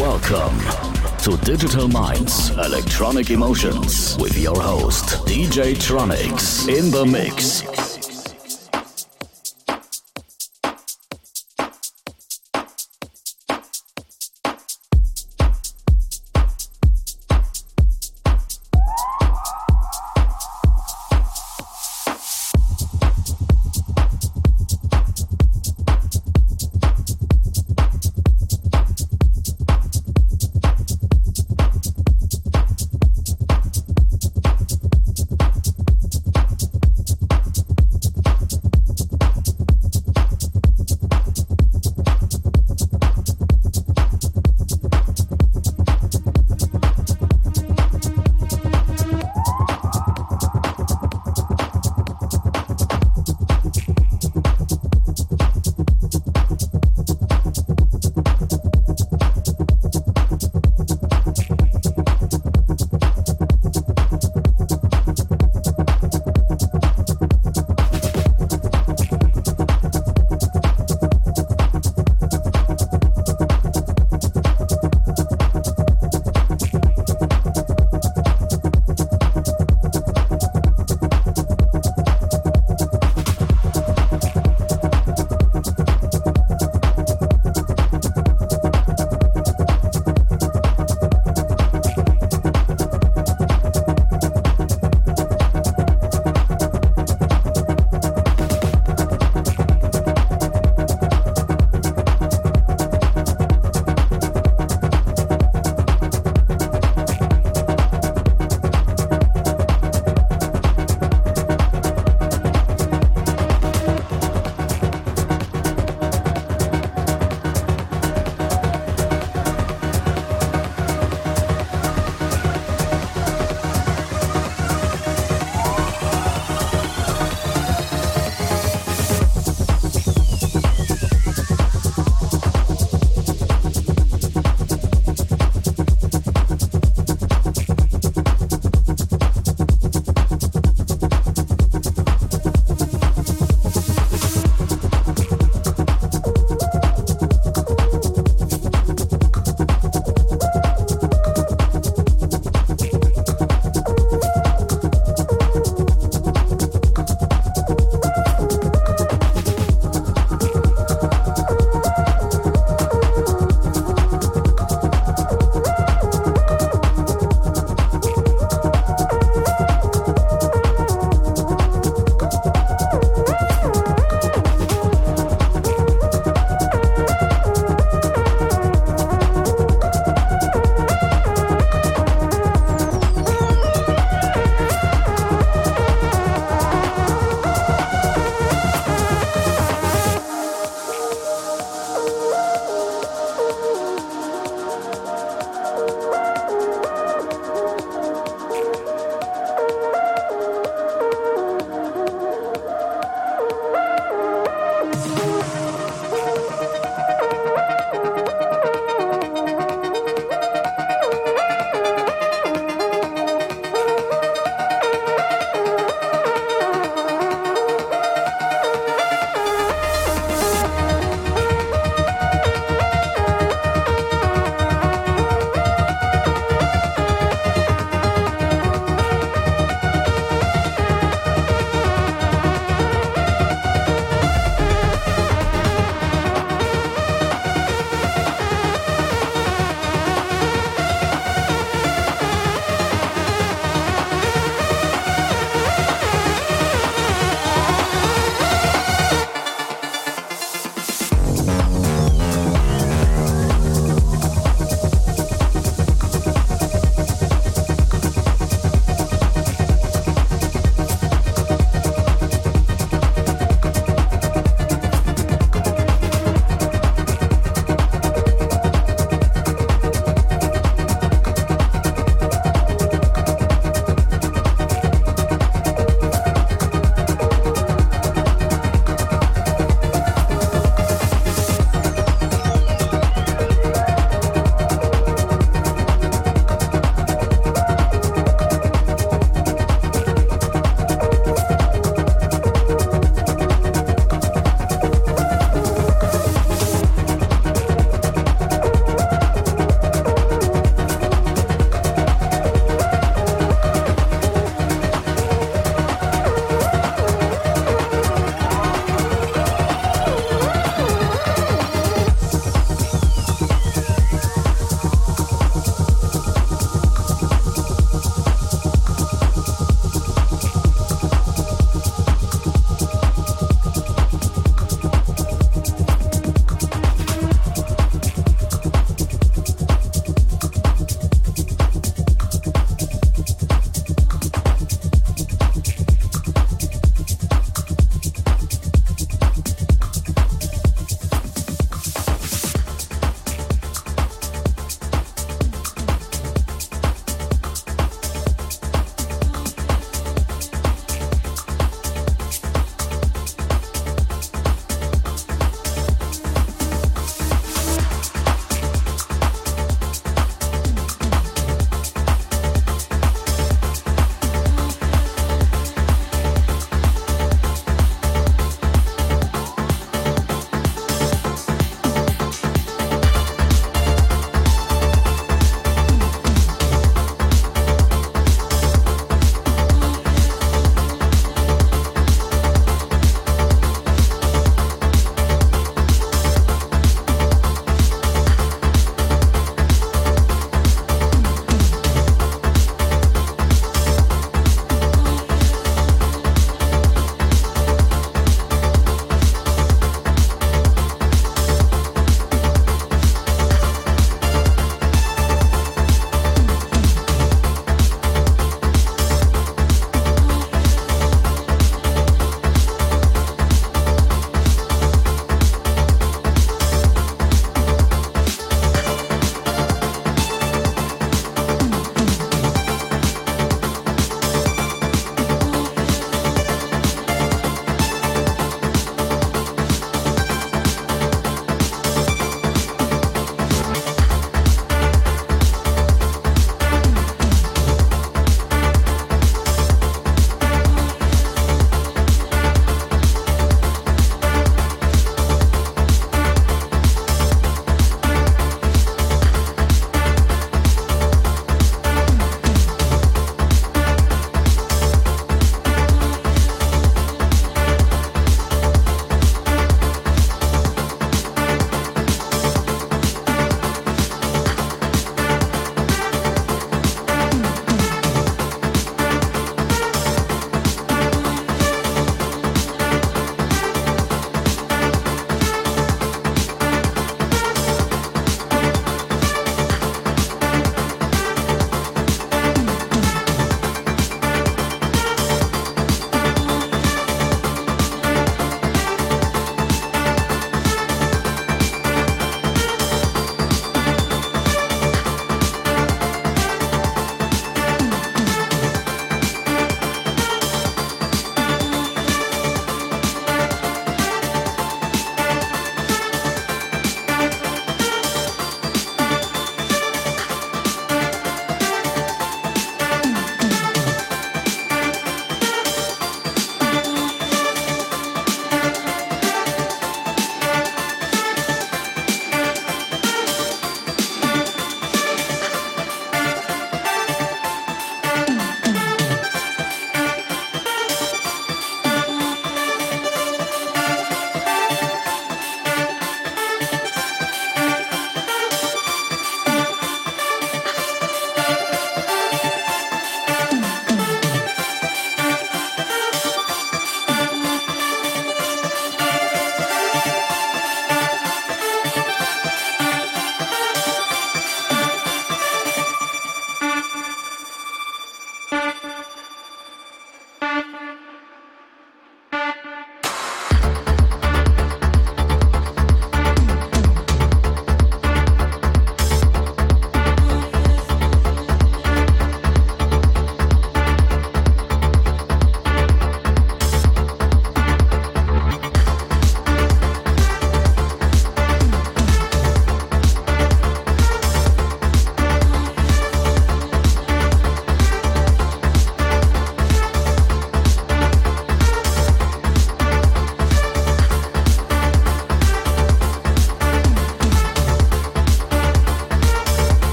Welcome to Digital Minds Electronic Emotions with your host, DJ Tronics, in the mix.